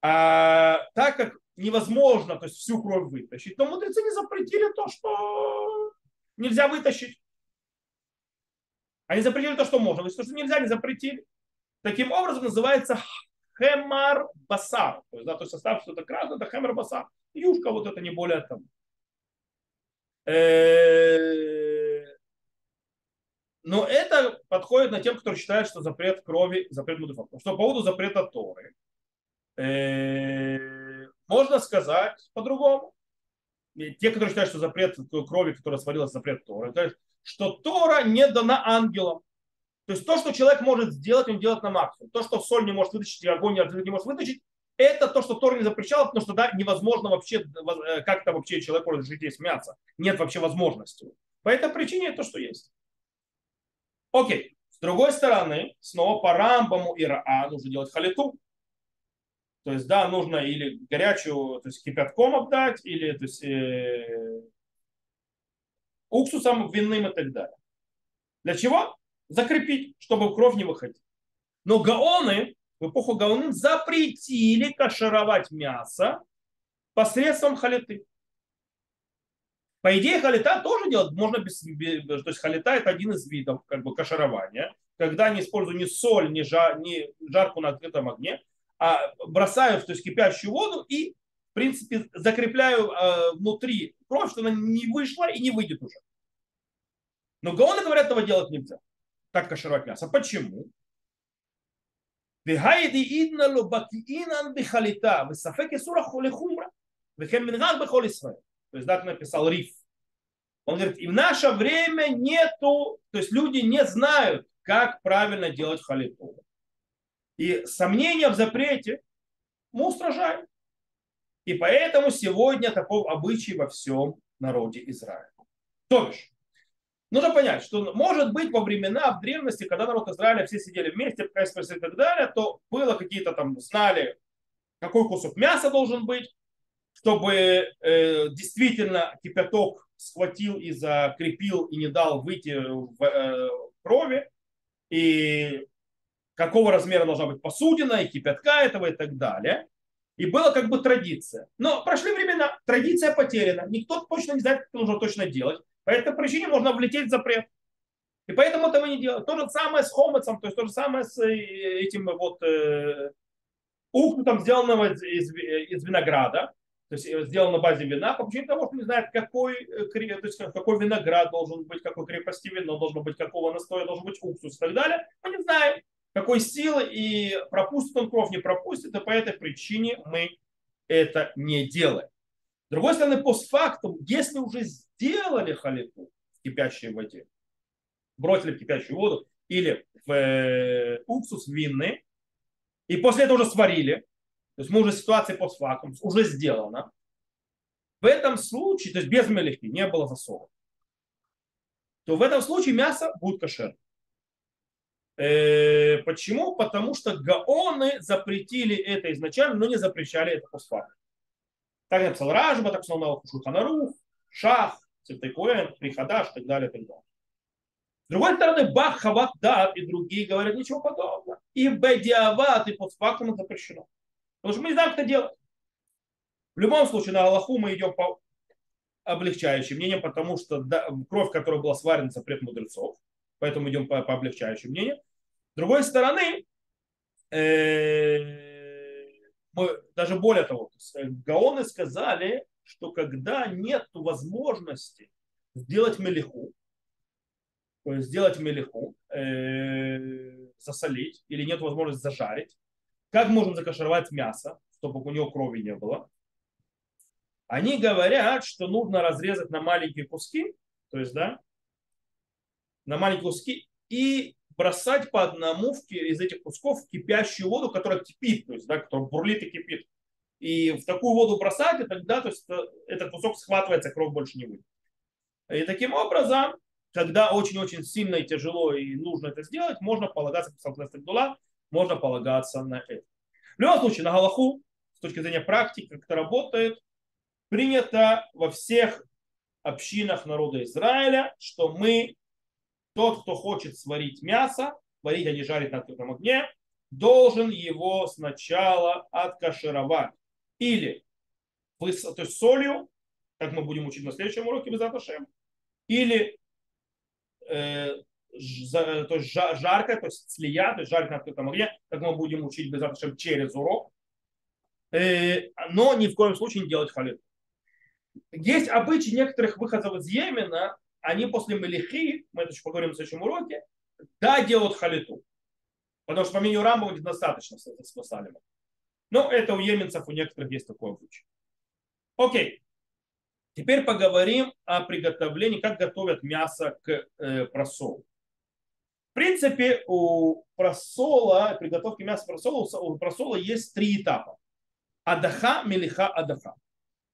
А так как невозможно то есть, всю кровь вытащить, то мудрецы не запретили то, что нельзя вытащить. Они запретили то, что можно. То, что нельзя, не запретили. Таким образом называется хемар басар. То есть, да, то есть состав что-то красное, это хемар басар. Юшка вот это не более того. Э, но это подходит на тем, кто считает, что запрет крови, запрет мудрецов. Что по поводу запрета Торы, э, можно сказать по-другому. Те, которые считают, что запрет крови, которая свалилась, запрет Торы, что Тора не дана ангелам. То есть то, что человек может сделать, он делает на максимум. То, что соль не может вытащить, огонь не может вытащить, это то, что Тор не запрещал, потому что да, невозможно вообще, э, как-то вообще человек может жить из мяса. Нет вообще возможности. По этой причине это то, что есть. Окей. С другой стороны, снова по Рамбаму и Раа нужно делать халиту. То есть, да, нужно или горячую, то есть кипятком обдать, или то есть, э, уксусом винным и так далее. Для чего? Закрепить, чтобы кровь не выходила. Но гаоны в эпоху гаоны запретили кашировать мясо посредством халиты. По идее, халита тоже делать можно без, то есть халита это один из видов как бы каширования, когда не использую ни соль, ни, жар, ни жарку на открытом огне, а бросаю то есть, кипящую воду и, в принципе, закрепляю э, внутри кровь, что она не вышла и не выйдет уже. Но гаоны говорят, этого делать нельзя как кашировать мясо. Почему? То есть, да, написал Риф. Он говорит, и в наше время нету, то есть люди не знают, как правильно делать халиту. И сомнения в запрете мы устражаем. И поэтому сегодня таков обычай во всем народе Израиля. То бишь, нужно понять, что может быть во времена в древности, когда народ Израиля все сидели вместе, и так далее, то было какие-то там, знали, какой кусок мяса должен быть, чтобы э, действительно кипяток схватил и закрепил и не дал выйти в э, крови, и какого размера должна быть посудина, и кипятка этого и так далее. И была как бы традиция. Но прошли времена, традиция потеряна. Никто точно не знает, как нужно точно делать. По этой причине можно влететь в запрет. И поэтому этого не делают. То же самое с хомецом, то есть то же самое с э, этим вот э, ухтом, сделанного из, из, из винограда то есть э, сделан на базе вина, по причине того, что не знает, какой, э, то есть какой виноград должен быть, какой крепости вино должно быть, какого настоя должен быть уксус и так далее. Мы не знаем, какой силы и пропустит он кровь, не пропустит, и по этой причине мы это не делаем. Другой стороны, постфактум, если уже сделали халиту в кипящей воде, бросили в кипящую воду или в э, уксус винный, и после этого уже сварили, то есть мы уже ситуация постфактум, уже сделана. В этом случае, то есть без мелехи, не было засола, то в этом случае мясо будет кошерным. Э, почему? Потому что гаоны запретили это изначально, но не запрещали это постфактум. Так написал Ражба, так написал на Шуханарух, Шах, Цептайкуэн, Прихадаш и так далее, и так далее. С другой стороны, Бах, Хават, Дат и другие говорят ничего подобного. И Бедиават, и постфактум запрещено. Потому что мы не знаем, как это делать. В любом случае, на Аллаху мы идем по облегчающим мнениям, потому что кровь, которая была сварена, запрет мудрецов. Поэтому идем по, по облегчающим мнениям. С другой стороны, э, мы, даже более того, гаоны сказали, что когда нет возможности сделать мелиху, то есть сделать мелиху, э, засолить, или нет возможности зажарить, как можем закашировать мясо, чтобы у него крови не было? Они говорят, что нужно разрезать на маленькие куски, то есть, да, на маленькие куски и бросать по одному из этих кусков в кипящую воду, которая кипит, то есть, да, которая бурлит и кипит. И в такую воду бросать, и тогда то есть, этот кусок схватывается, кровь больше не выйдет. И таким образом, когда очень-очень сильно и тяжело и нужно это сделать, можно полагаться, дула, можно полагаться на это. В любом случае, на Галаху, с точки зрения практики, как это работает, принято во всех общинах народа Израиля, что мы, тот, кто хочет сварить мясо, варить, а не жарить на открытом огне, должен его сначала откашировать. Или то есть солью, как мы будем учить на следующем уроке без Аташем, или э, то есть жарко, то есть слия, то есть жарить на открытом огне, как мы будем учить без этого через урок, э, но ни в коем случае не делать халит. Есть обычаи некоторых выходцев из Йемена, они после Мелихи, мы это еще поговорим в следующем уроке, да, делают халиту. Потому что по мнению Рамбова недостаточно с Салима. Но это у йеменцев, у некоторых есть такой обычай. Окей. Теперь поговорим о приготовлении, как готовят мясо к э, просолу. В принципе, у просола, приготовки мяса просола, у просола есть три этапа. Адаха, мелиха, адаха.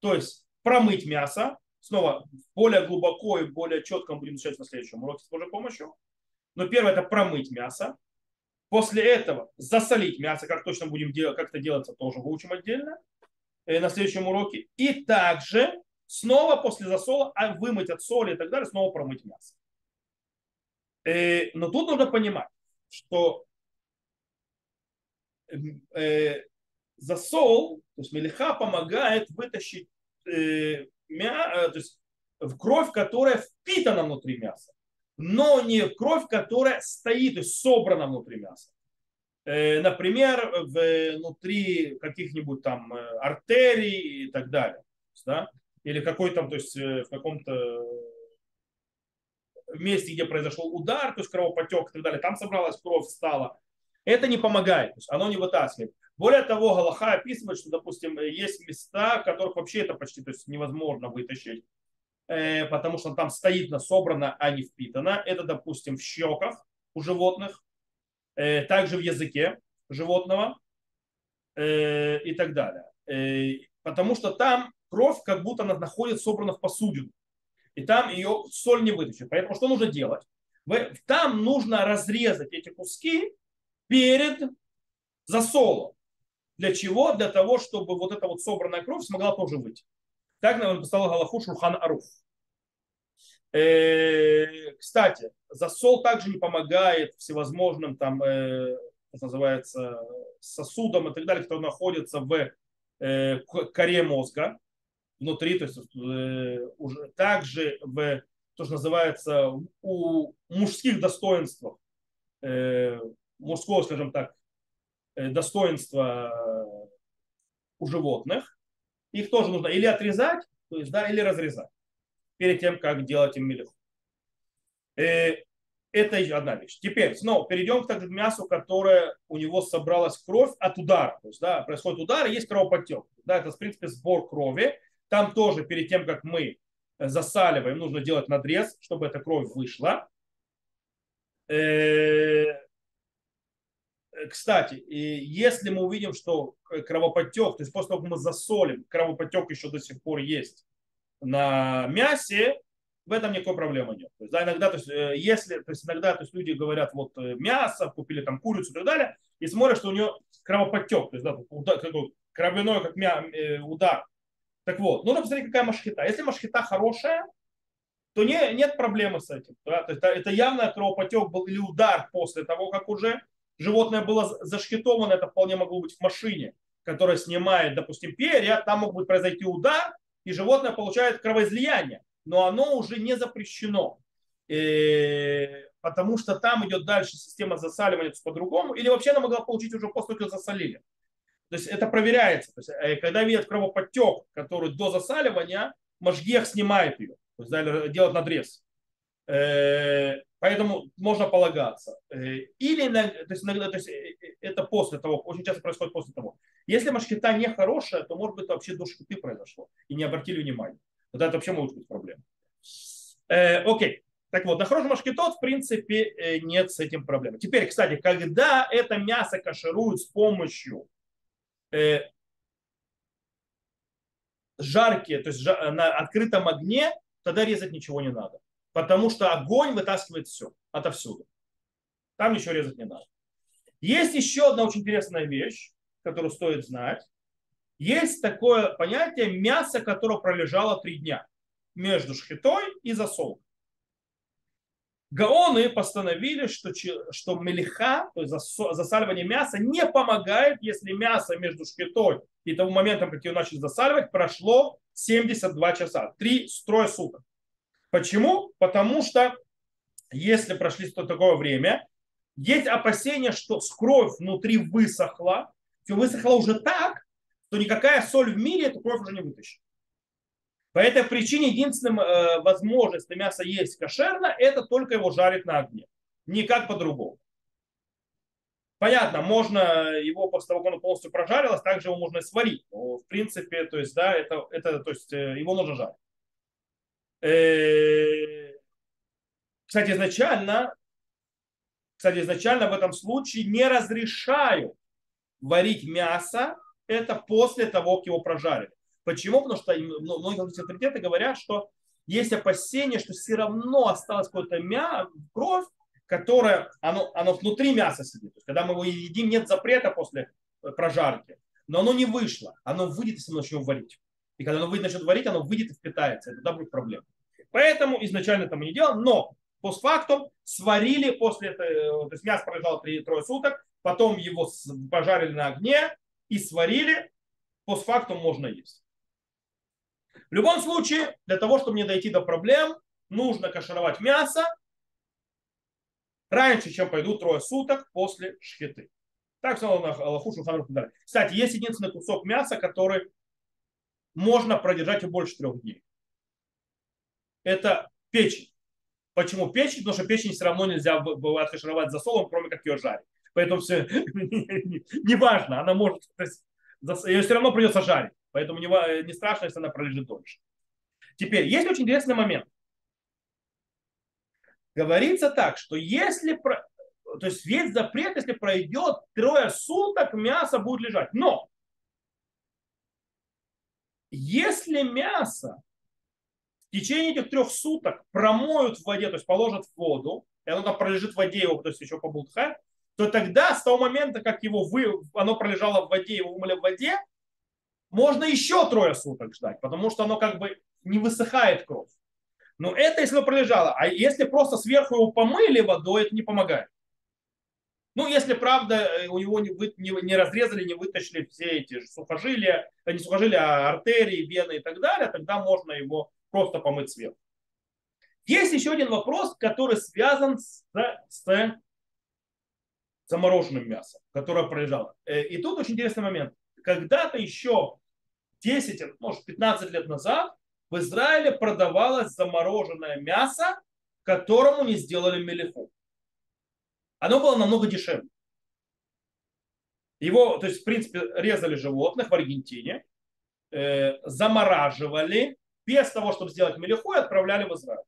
То есть промыть мясо, снова более глубоко и более четко мы будем изучать на следующем уроке с Божьей помощью. Но первое это промыть мясо. После этого засолить мясо, как точно будем делать, как это делается, тоже выучим отдельно э, на следующем уроке. И также снова после засола а, вымыть от соли и так далее, снова промыть мясо. Э, но тут нужно понимать, что э, засол, то есть мелиха помогает вытащить мя, то есть в кровь, которая впитана внутри мяса, но не кровь, которая стоит, то есть собрана внутри мяса. Например, внутри каких-нибудь там артерий и так далее. Да? Или какой-то, то есть в каком-то месте, где произошел удар, то есть кровопотек и так далее, там собралась кровь, стала. Это не помогает, то есть оно не вытаскивает. Более того, Галаха описывает, что, допустим, есть места, в которых вообще это почти то есть, невозможно вытащить, э, потому что там стоит на собрано, а не впитано. Это, допустим, в щеках у животных, э, также в языке животного э, и так далее. Потому что там кровь как будто она находится собрана в посудину. И там ее соль не вытащит. Поэтому что нужно делать? Там нужно разрезать эти куски перед засолом. Для чего? Для того, чтобы вот эта вот собранная кровь смогла тоже выйти. Так нам написал Галаху Шурхан Аруф. Э, кстати, засол также не помогает всевозможным там, э, называется, сосудам и так далее, которые находятся в э, коре мозга внутри, то есть уже также в то, что называется у мужских достоинствах, мужского, скажем так, достоинства э, у животных, их тоже нужно или отрезать, то есть, да, или разрезать перед тем, как делать им мелеху. Э, это одна вещь. Теперь снова перейдем к мясу, которое у него собралась кровь от удара. То есть, да, происходит удар, и есть кровоподтек. Да, это, в принципе, сбор крови. Там тоже перед тем, как мы засаливаем, нужно делать надрез, чтобы эта кровь вышла. Э, кстати, если мы увидим, что кровоподтек, то есть после того, как мы засолим, кровоподтек еще до сих пор есть на мясе, в этом никакой проблемы нет. То есть, да, иногда, то есть, э, если, то есть иногда то есть, люди говорят, вот э, мясо, купили там курицу и так далее, и смотрят, что у нее кровоподтек, то есть да, удар, такой кровяной как мя, удар. Так вот, нужно посмотреть, какая машхита. Если машхита хорошая, то не, нет проблемы с этим. Да? То есть, это, это явно кровопотек был или удар после того, как уже животное было зашхитовано, это вполне могло быть в машине, которая снимает, допустим, перья, там мог быть произойти удар, и животное получает кровоизлияние, но оно уже не запрещено, э, потому что там идет дальше система засаливания по-другому, или вообще она могла получить уже после того, как засолили. То есть это проверяется. То есть, э, когда видят кровоподтек, который до засаливания, Машгех снимает ее, то есть делает надрез. Э, Поэтому можно полагаться. Э, или то есть, иногда, то есть, э, это после того, очень часто происходит после того. Если машкита не хорошая, то может быть вообще до шкиты произошло и не обратили внимания. Тогда это вообще может быть проблема. Э, окей. Так вот, на хорошем машкитот, в принципе, нет с этим проблем. Теперь, кстати, когда это мясо кашируют с помощью э, жарки, то есть на открытом огне, тогда резать ничего не надо потому что огонь вытаскивает все отовсюду. Там ничего резать не надо. Есть еще одна очень интересная вещь, которую стоит знать. Есть такое понятие мясо, которое пролежало три дня между шхитой и засолкой. Гаоны постановили, что, что мелиха, то есть засаливание мяса, не помогает, если мясо между шхитой и того моментом, как его начали засаливать, прошло 72 часа, 3 строя суток. Почему? Потому что если прошли такое время, есть опасение, что кровь внутри высохла, все высохла уже так, что никакая соль в мире эту кровь уже не вытащит. По этой причине единственным э, возможность мясо есть кошерно, это только его жарить на огне. Никак по-другому. Понятно, можно его после того, как он полностью прожарилось, также его можно сварить. Но, в принципе, то есть, да, это, это, то есть, э, его нужно жарить. Э, кстати, изначально, кстати, изначально в этом случае не разрешаю варить мясо, это после того, как его прожарили. Почему? Потому что ну, многие авторитеты говорят, что есть опасение, что все равно осталось какое-то мясо, кровь, которая, оно, оно внутри мяса сидит. То есть, когда мы его едим, нет запрета после прожарки. Но оно не вышло. Оно выйдет, если мы начнем варить. И когда оно начнет варить, оно выйдет и впитается. Это будет проблема. Поэтому изначально это мы не делаем, но постфактум сварили после этого, то есть мясо пролежало 3-3 суток, потом его пожарили на огне и сварили, постфактум можно есть. В любом случае, для того, чтобы не дойти до проблем, нужно кашировать мясо раньше, чем пойдут трое суток после шхиты. Так сказал Аллаху Кстати, есть единственный кусок мяса, который можно продержать и больше трех дней. Это печень. Почему печень? Потому что печень все равно нельзя бывает кашировать за солом, кроме как ее жарить. поэтому все неважно, она может, есть, ее все равно придется жарить, поэтому не, не страшно, если она пролежит дольше. Теперь, есть очень интересный момент. Говорится так, что если, то есть весь запрет, если пройдет трое суток, мясо будет лежать. Но если мясо в течение этих трех суток промоют в воде, то есть положат в воду, и оно там пролежит в воде, его, то есть еще побултхает, то тогда с того момента, как его вы, оно пролежало в воде, его вымыли в воде, можно еще трое суток ждать, потому что оно как бы не высыхает кровь. Но это если оно пролежало. А если просто сверху его помыли водой, это не помогает. Ну, если правда э, у него не, вы, не, не разрезали, не вытащили все эти сухожилия, э, не сухожилия, а артерии, вены и так далее, тогда можно его просто помыть сверху. Есть еще один вопрос, который связан с, с замороженным мясом, которое пролежало. Э, и тут очень интересный момент. Когда-то еще 10, может 15 лет назад в Израиле продавалось замороженное мясо, которому не сделали мелеху. Оно было намного дешевле. Его, то есть, в принципе, резали животных в Аргентине, э, замораживали без того, чтобы сделать мелеху, и отправляли в Израиль.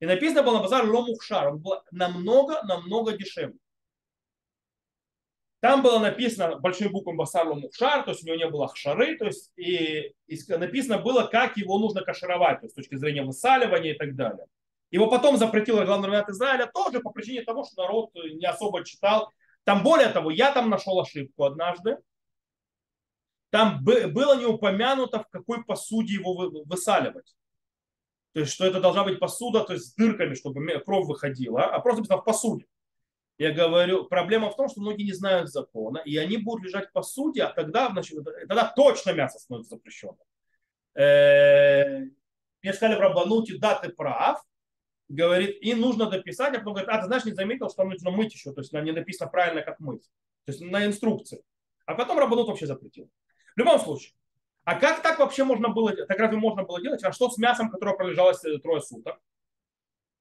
И написано было на базар ломухшар. Он был намного-намного дешевле. Там было написано большими буквами Басар Мухшар, то есть у него не было хшары, то есть и, и написано было, как его нужно кашировать, то есть с точки зрения высаливания и так далее. Его потом запретил главный раввинат Израиля тоже по причине того, что народ не особо читал. Там более того, я там нашел ошибку однажды. Там было не упомянуто, в какой посуде его высаливать. То есть, что это должна быть посуда, то есть с дырками, чтобы кровь выходила, а просто в посуде. Я говорю, проблема в том, что многие не знают закона, и они будут лежать по суде, а тогда, значит, тогда точно мясо становится запрещенным. Э, мне сказали в Рабануте, да, ты прав, говорит, и нужно дописать, а потом говорит, а ты знаешь, не заметил, что нужно мыть еще, то есть не написано правильно, как мыть. То есть на инструкции. А потом Рабанут вообще запретил. В любом случае. А как так вообще можно было, так разве можно было делать? А что с мясом, которое пролежалось трое суток?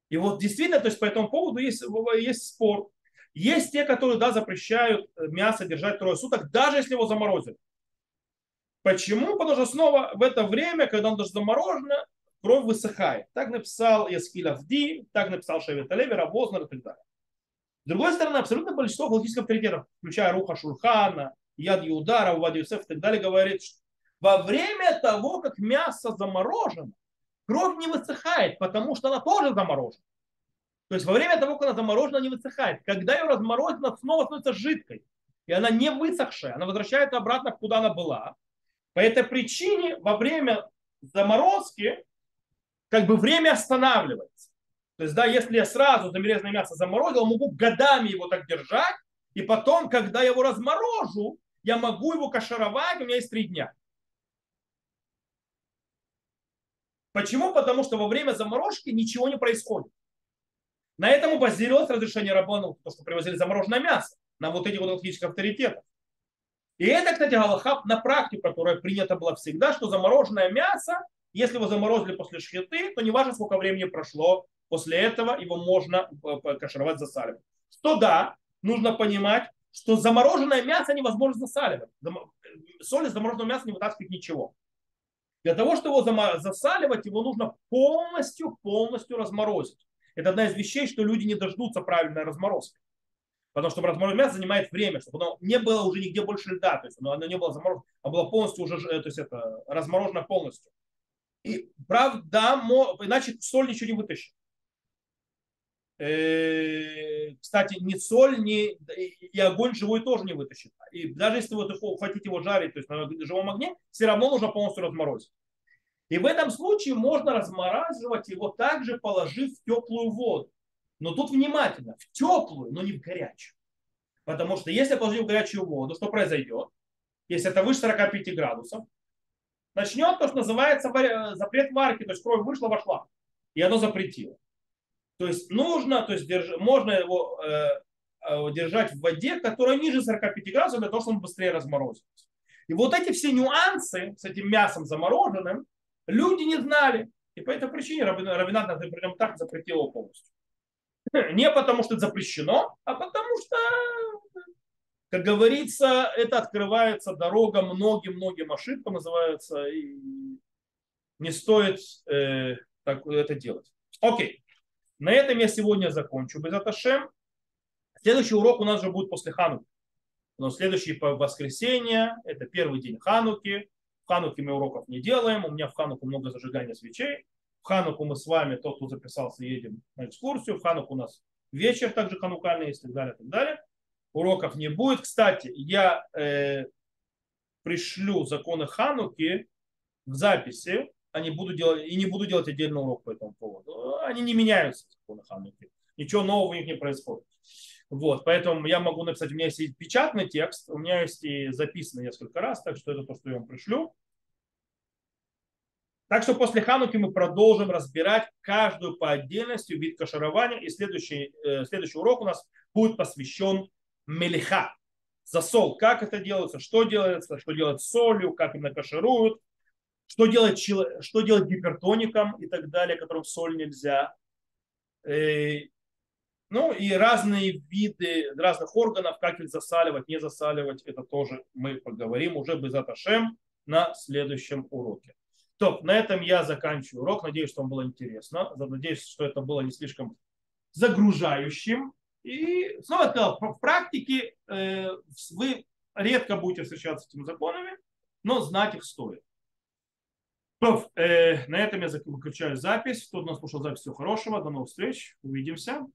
И вот действительно, то есть по этому поводу есть, есть спор. Есть те, которые, да, запрещают э, мясо держать трое суток, даже если его заморозили. Почему? Потому что снова в это время, когда оно даже заморожено, кровь высыхает. Так написал Яскиль Авди, так написал Шевет Алеви, Рабознер и так далее. С другой стороны, абсолютно большинство галактических авторитетов, включая Руха Шурхана, Яд Юдара, Увад Юсеф и так далее, говорит, что во время того, как мясо заморожено, кровь не высыхает, потому что она тоже заморожена. То есть во время того, как она заморожена, не высыхает. Когда ее разморозить, она снова становится жидкой. И она не высохшая, она возвращается обратно, куда она была. По этой причине во время заморозки как бы время останавливается. То есть, да, если я сразу замерезанное мясо заморозил, могу годами его так держать, и потом, когда я его разморожу, я могу его кашировать, у меня есть три дня. Почему? Потому что во время заморозки ничего не происходит. На этом базировалось разрешение Рабану, то, что привозили замороженное мясо, на вот этих вот галактических авторитетах. И это, кстати, Галахаб на практике, которая принята была всегда, что замороженное мясо, если его заморозили после шхиты, то не важно, сколько времени прошло, после этого его можно э, кашировать, засаливать. Что да, нужно понимать, что замороженное мясо невозможно засаливать. Соль из замороженного мяса не вытаскивает ничего. Для того, чтобы его засаливать, его нужно полностью, полностью разморозить. Это одна из вещей, что люди не дождутся правильной разморозки. Потому что разморозить мясо занимает время, чтобы оно не было уже нигде больше льда, то есть оно, оно не было заморожено, а было полностью уже, то есть это разморожено полностью. И правда, иначе соль ничего не вытащит. Э, кстати, ни соль, ни и огонь живой тоже не вытащит. И даже если вы хотите его жарить, то есть на живом огне, все равно нужно полностью разморозить. И в этом случае можно размораживать его также, положив в теплую воду. Но тут внимательно, в теплую, но не в горячую. Потому что если положить в горячую воду, что произойдет? Если это выше 45 градусов, начнет то, что называется запрет варки, то есть кровь вышла, вошла. И оно запретило. То есть нужно, то есть держ, можно его э, э держать в воде, которая ниже 45 градусов, для того, чтобы он быстрее разморозился. И вот эти все нюансы с этим мясом замороженным, Люди не знали. И по этой причине Равинат, например, так запретил его полностью. Не потому, что это запрещено, а Потому что, как говорится, это открывается дорога многим-многим ошибкам, называется, и не стоит э, так, это делать. Окей. На этом я сегодня закончу. Без Аташем. Следующий урок у нас же будет после Хануки. Но следующее воскресенье, это первый день Хануки. В Хануке мы уроков не делаем. У меня в Хануку много зажигания свечей. В Хануку мы с вами, тот, кто записался, едем на экскурсию. В Хануку у нас вечер также ханукальный и так далее, и так далее. Уроков не будет. Кстати, я э, пришлю законы Хануки в записи, они буду делать, и не буду делать отдельный урок по этому поводу. Они не меняются, законы Хануки. Ничего нового у них не происходит. Вот, поэтому я могу написать, у меня есть и печатный текст, у меня есть и записанный несколько раз, так что это то, что я вам пришлю. Так что после Хануки мы продолжим разбирать каждую по отдельности вид каширования. И следующий, э, следующий урок у нас будет посвящен мелиха. Засол. Как это делается, что делается, что делать с солью, как именно кашируют, что делать, что делать гипертоникам и так далее, которым соль нельзя. Ну и разные виды разных органов, как их засаливать, не засаливать, это тоже мы поговорим уже без Аташем на следующем уроке. То, на этом я заканчиваю урок. Надеюсь, что вам было интересно. Надеюсь, что это было не слишком загружающим. И снова сказал, в практике э, вы редко будете встречаться с этими законами, но знать их стоит. То, э, на этом я выключаю запись. Кто нас слушал запись, всего хорошего. До новых встреч. Увидимся.